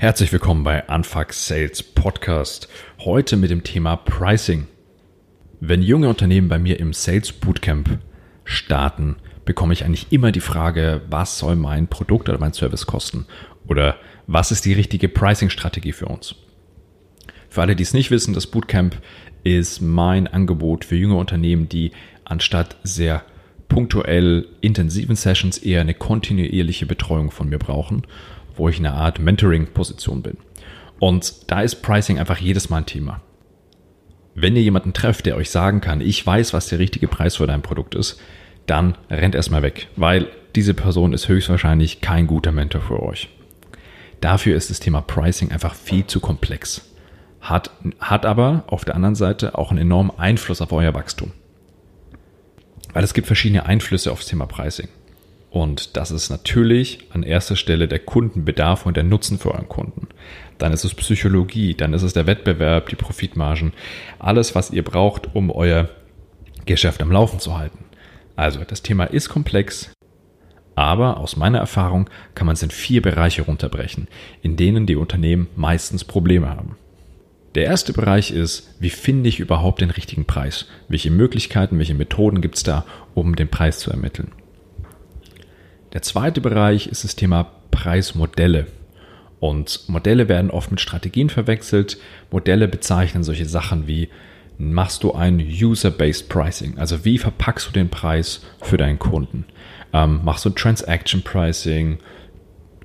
Herzlich willkommen bei Anfuck Sales Podcast. Heute mit dem Thema Pricing. Wenn junge Unternehmen bei mir im Sales Bootcamp starten, bekomme ich eigentlich immer die Frage, was soll mein Produkt oder mein Service kosten? Oder was ist die richtige Pricing-Strategie für uns? Für alle, die es nicht wissen, das Bootcamp ist mein Angebot für junge Unternehmen, die anstatt sehr punktuell intensiven Sessions eher eine kontinuierliche Betreuung von mir brauchen wo ich in einer Art Mentoring-Position bin. Und da ist Pricing einfach jedes Mal ein Thema. Wenn ihr jemanden trefft, der euch sagen kann, ich weiß, was der richtige Preis für dein Produkt ist, dann rennt erstmal weg, weil diese Person ist höchstwahrscheinlich kein guter Mentor für euch. Dafür ist das Thema Pricing einfach viel zu komplex. Hat, hat aber auf der anderen Seite auch einen enormen Einfluss auf euer Wachstum. Weil es gibt verschiedene Einflüsse aufs Thema Pricing. Und das ist natürlich an erster Stelle der Kundenbedarf und der Nutzen für euren Kunden. Dann ist es Psychologie, dann ist es der Wettbewerb, die Profitmargen, alles, was ihr braucht, um euer Geschäft am Laufen zu halten. Also das Thema ist komplex, aber aus meiner Erfahrung kann man es in vier Bereiche runterbrechen, in denen die Unternehmen meistens Probleme haben. Der erste Bereich ist, wie finde ich überhaupt den richtigen Preis? Welche Möglichkeiten, welche Methoden gibt es da, um den Preis zu ermitteln? Der zweite Bereich ist das Thema Preismodelle. Und Modelle werden oft mit Strategien verwechselt. Modelle bezeichnen solche Sachen wie, machst du ein User-Based Pricing? Also wie verpackst du den Preis für deinen Kunden? Ähm, machst du Transaction Pricing,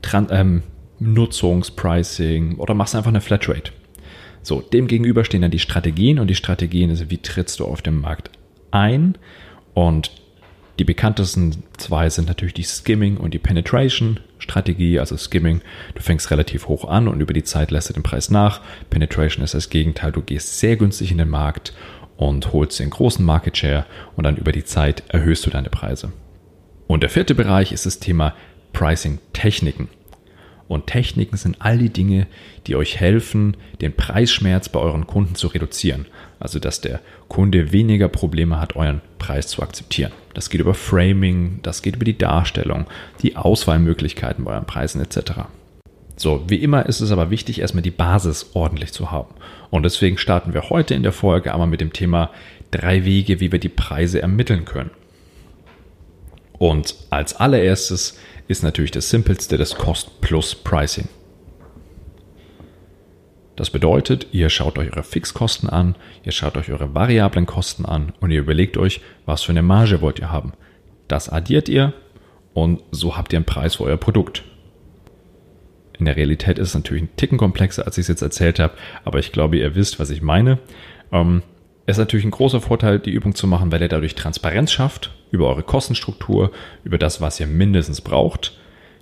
Tran ähm, Nutzungspricing oder machst du einfach eine Flatrate? So, dem stehen dann die Strategien und die Strategien ist, wie trittst du auf dem Markt ein? Und die bekanntesten zwei sind natürlich die Skimming und die Penetration Strategie, also Skimming, du fängst relativ hoch an und über die Zeit lässt du den Preis nach. Penetration ist das Gegenteil, du gehst sehr günstig in den Markt und holst den großen Market Share und dann über die Zeit erhöhst du deine Preise. Und der vierte Bereich ist das Thema Pricing Techniken. Und Techniken sind all die Dinge, die euch helfen, den Preisschmerz bei euren Kunden zu reduzieren. Also dass der Kunde weniger Probleme hat, euren Preis zu akzeptieren. Das geht über Framing, das geht über die Darstellung, die Auswahlmöglichkeiten bei euren Preisen etc. So, wie immer ist es aber wichtig, erstmal die Basis ordentlich zu haben. Und deswegen starten wir heute in der Folge einmal mit dem Thema drei Wege, wie wir die Preise ermitteln können. Und als allererstes ist natürlich das simpelste das Cost-Plus-Pricing. Das bedeutet, ihr schaut euch eure Fixkosten an, ihr schaut euch eure variablen Kosten an und ihr überlegt euch, was für eine Marge wollt ihr haben. Das addiert ihr und so habt ihr einen Preis für euer Produkt. In der Realität ist es natürlich ein Ticken komplexer, als ich es jetzt erzählt habe, aber ich glaube, ihr wisst, was ich meine. Ähm, ist natürlich ein großer Vorteil, die Übung zu machen, weil ihr dadurch Transparenz schafft über eure Kostenstruktur, über das, was ihr mindestens braucht.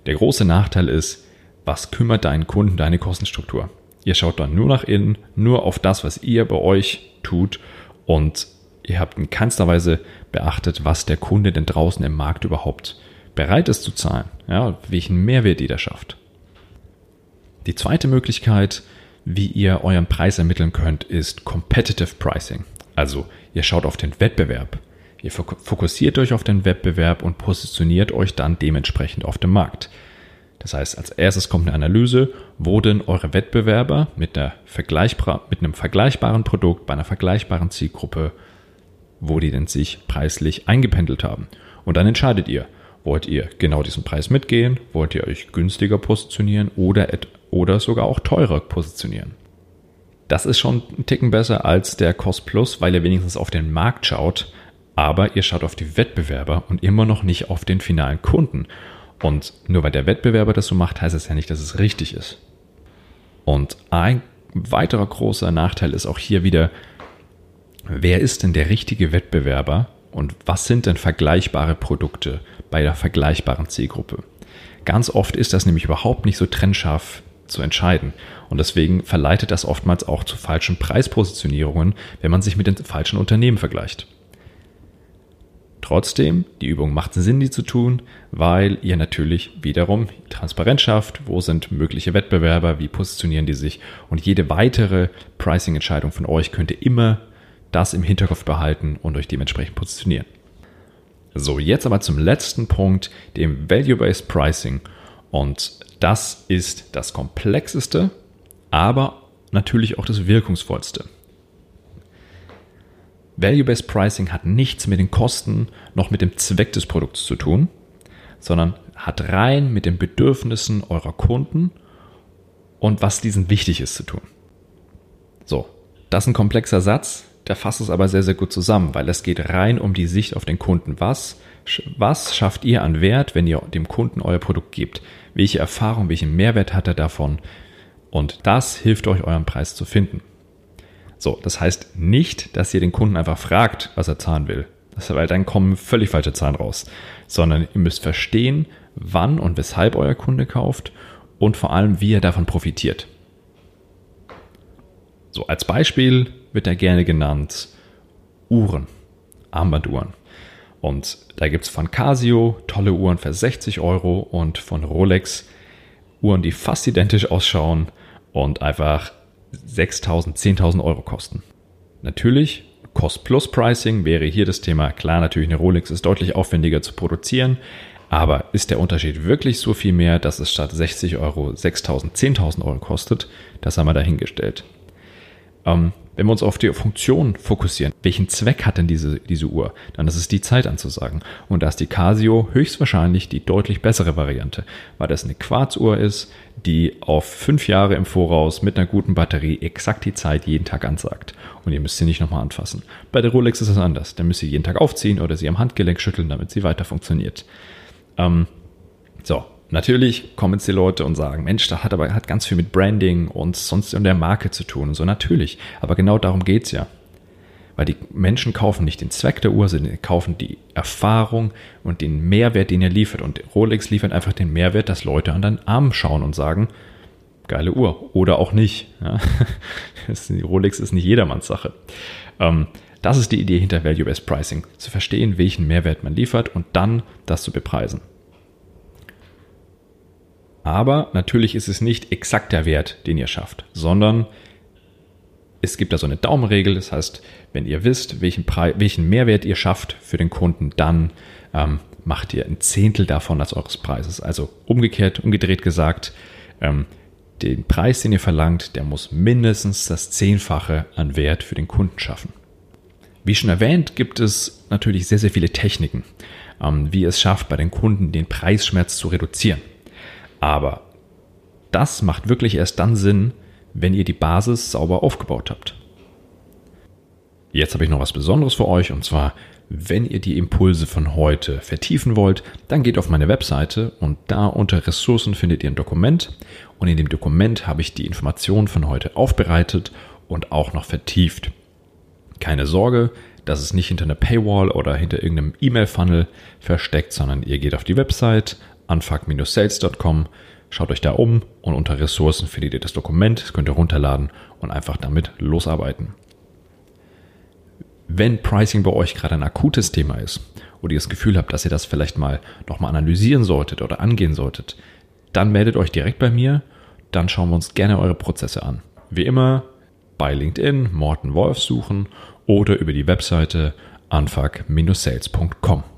Der große Nachteil ist, was kümmert deinen Kunden deine Kostenstruktur? Ihr schaut dann nur nach innen, nur auf das, was ihr bei euch tut und ihr habt in keinster Weise beachtet, was der Kunde denn draußen im Markt überhaupt bereit ist zu zahlen, ja, welchen Mehrwert ihr da schafft. Die zweite Möglichkeit, wie ihr euren Preis ermitteln könnt, ist Competitive Pricing. Also ihr schaut auf den Wettbewerb. Ihr fokussiert euch auf den Wettbewerb und positioniert euch dann dementsprechend auf dem Markt. Das heißt, als erstes kommt eine Analyse, wo denn eure Wettbewerber mit, einer vergleichbar, mit einem vergleichbaren Produkt bei einer vergleichbaren Zielgruppe, wo die denn sich preislich eingependelt haben. Und dann entscheidet ihr, wollt ihr genau diesen Preis mitgehen, wollt ihr euch günstiger positionieren oder, oder sogar auch teurer positionieren. Das ist schon ein Ticken besser als der Cost Plus, weil ihr wenigstens auf den Markt schaut, aber ihr schaut auf die Wettbewerber und immer noch nicht auf den finalen Kunden. Und nur weil der Wettbewerber das so macht, heißt es ja nicht, dass es richtig ist. Und ein weiterer großer Nachteil ist auch hier wieder, wer ist denn der richtige Wettbewerber und was sind denn vergleichbare Produkte bei der vergleichbaren Zielgruppe? Ganz oft ist das nämlich überhaupt nicht so trennscharf zu entscheiden. Und deswegen verleitet das oftmals auch zu falschen Preispositionierungen, wenn man sich mit den falschen Unternehmen vergleicht. Trotzdem, die Übung macht Sinn, die zu tun, weil ihr natürlich wiederum Transparenz schafft, wo sind mögliche Wettbewerber, wie positionieren die sich und jede weitere Pricing-Entscheidung von euch könnte immer das im Hinterkopf behalten und euch dementsprechend positionieren. So, jetzt aber zum letzten Punkt, dem Value-Based Pricing. Und das ist das komplexeste, aber natürlich auch das wirkungsvollste. Value-Based Pricing hat nichts mit den Kosten noch mit dem Zweck des Produkts zu tun, sondern hat rein mit den Bedürfnissen eurer Kunden und was diesen wichtig ist zu tun. So, das ist ein komplexer Satz, der fasst es aber sehr, sehr gut zusammen, weil es geht rein um die Sicht auf den Kunden. Was, was schafft ihr an Wert, wenn ihr dem Kunden euer Produkt gebt? Welche Erfahrung, welchen Mehrwert hat er davon? Und das hilft euch, euren Preis zu finden. So, das heißt nicht, dass ihr den Kunden einfach fragt, was er zahlen will. Das, weil dann kommen völlig falsche Zahlen raus. Sondern ihr müsst verstehen, wann und weshalb euer Kunde kauft und vor allem, wie er davon profitiert. So, als Beispiel wird er gerne genannt Uhren, Armbanduhren. Und da gibt es von Casio tolle Uhren für 60 Euro und von Rolex Uhren, die fast identisch ausschauen und einfach 6.000, 10.000 Euro kosten. Natürlich, Cost-Plus-Pricing wäre hier das Thema. Klar, natürlich eine Rolex ist deutlich aufwendiger zu produzieren, aber ist der Unterschied wirklich so viel mehr, dass es statt 60 Euro 6.000, 10.000 Euro kostet? Das haben wir dahingestellt. Ähm, wenn wir uns auf die Funktion fokussieren, welchen Zweck hat denn diese, diese Uhr? Dann ist es die Zeit anzusagen. Und da ist die Casio höchstwahrscheinlich die deutlich bessere Variante, weil das eine Quarzuhr ist, die auf fünf Jahre im Voraus mit einer guten Batterie exakt die Zeit jeden Tag ansagt. Und ihr müsst sie nicht nochmal anfassen. Bei der Rolex ist es anders. Da müsst ihr jeden Tag aufziehen oder sie am Handgelenk schütteln, damit sie weiter funktioniert. Ähm, so, Natürlich kommen jetzt die Leute und sagen, Mensch, das hat aber hat ganz viel mit Branding und sonst in der Marke zu tun und so. Natürlich. Aber genau darum geht es ja. Weil die Menschen kaufen nicht den Zweck der Uhr, sondern kaufen die Erfahrung und den Mehrwert, den er liefert. Und Rolex liefert einfach den Mehrwert, dass Leute an deinen Arm schauen und sagen, geile Uhr. Oder auch nicht. Ja. Rolex ist nicht jedermanns Sache. Ähm, das ist die Idee hinter Value-Based Pricing. Zu verstehen, welchen Mehrwert man liefert und dann das zu bepreisen. Aber natürlich ist es nicht exakt der Wert, den ihr schafft, sondern es gibt da so eine Daumenregel. Das heißt, wenn ihr wisst, welchen, Preis, welchen Mehrwert ihr schafft für den Kunden, dann ähm, macht ihr ein Zehntel davon als eures Preises. Also umgekehrt, umgedreht gesagt, ähm, den Preis, den ihr verlangt, der muss mindestens das Zehnfache an Wert für den Kunden schaffen. Wie schon erwähnt, gibt es natürlich sehr, sehr viele Techniken, ähm, wie es schafft, bei den Kunden den Preisschmerz zu reduzieren. Aber das macht wirklich erst dann Sinn, wenn ihr die Basis sauber aufgebaut habt. Jetzt habe ich noch was Besonderes für euch und zwar, wenn ihr die Impulse von heute vertiefen wollt, dann geht auf meine Webseite und da unter Ressourcen findet ihr ein Dokument und in dem Dokument habe ich die Informationen von heute aufbereitet und auch noch vertieft. Keine Sorge, das ist nicht hinter einer Paywall oder hinter irgendeinem E-Mail-Funnel versteckt, sondern ihr geht auf die Website, unfuck-sales.com. Schaut euch da um und unter Ressourcen findet ihr das Dokument, das könnt ihr runterladen und einfach damit losarbeiten. Wenn Pricing bei euch gerade ein akutes Thema ist oder ihr das Gefühl habt, dass ihr das vielleicht mal nochmal analysieren solltet oder angehen solltet, dann meldet euch direkt bei mir, dann schauen wir uns gerne eure Prozesse an. Wie immer bei LinkedIn Morten Wolf suchen oder über die Webseite unfuck-sales.com.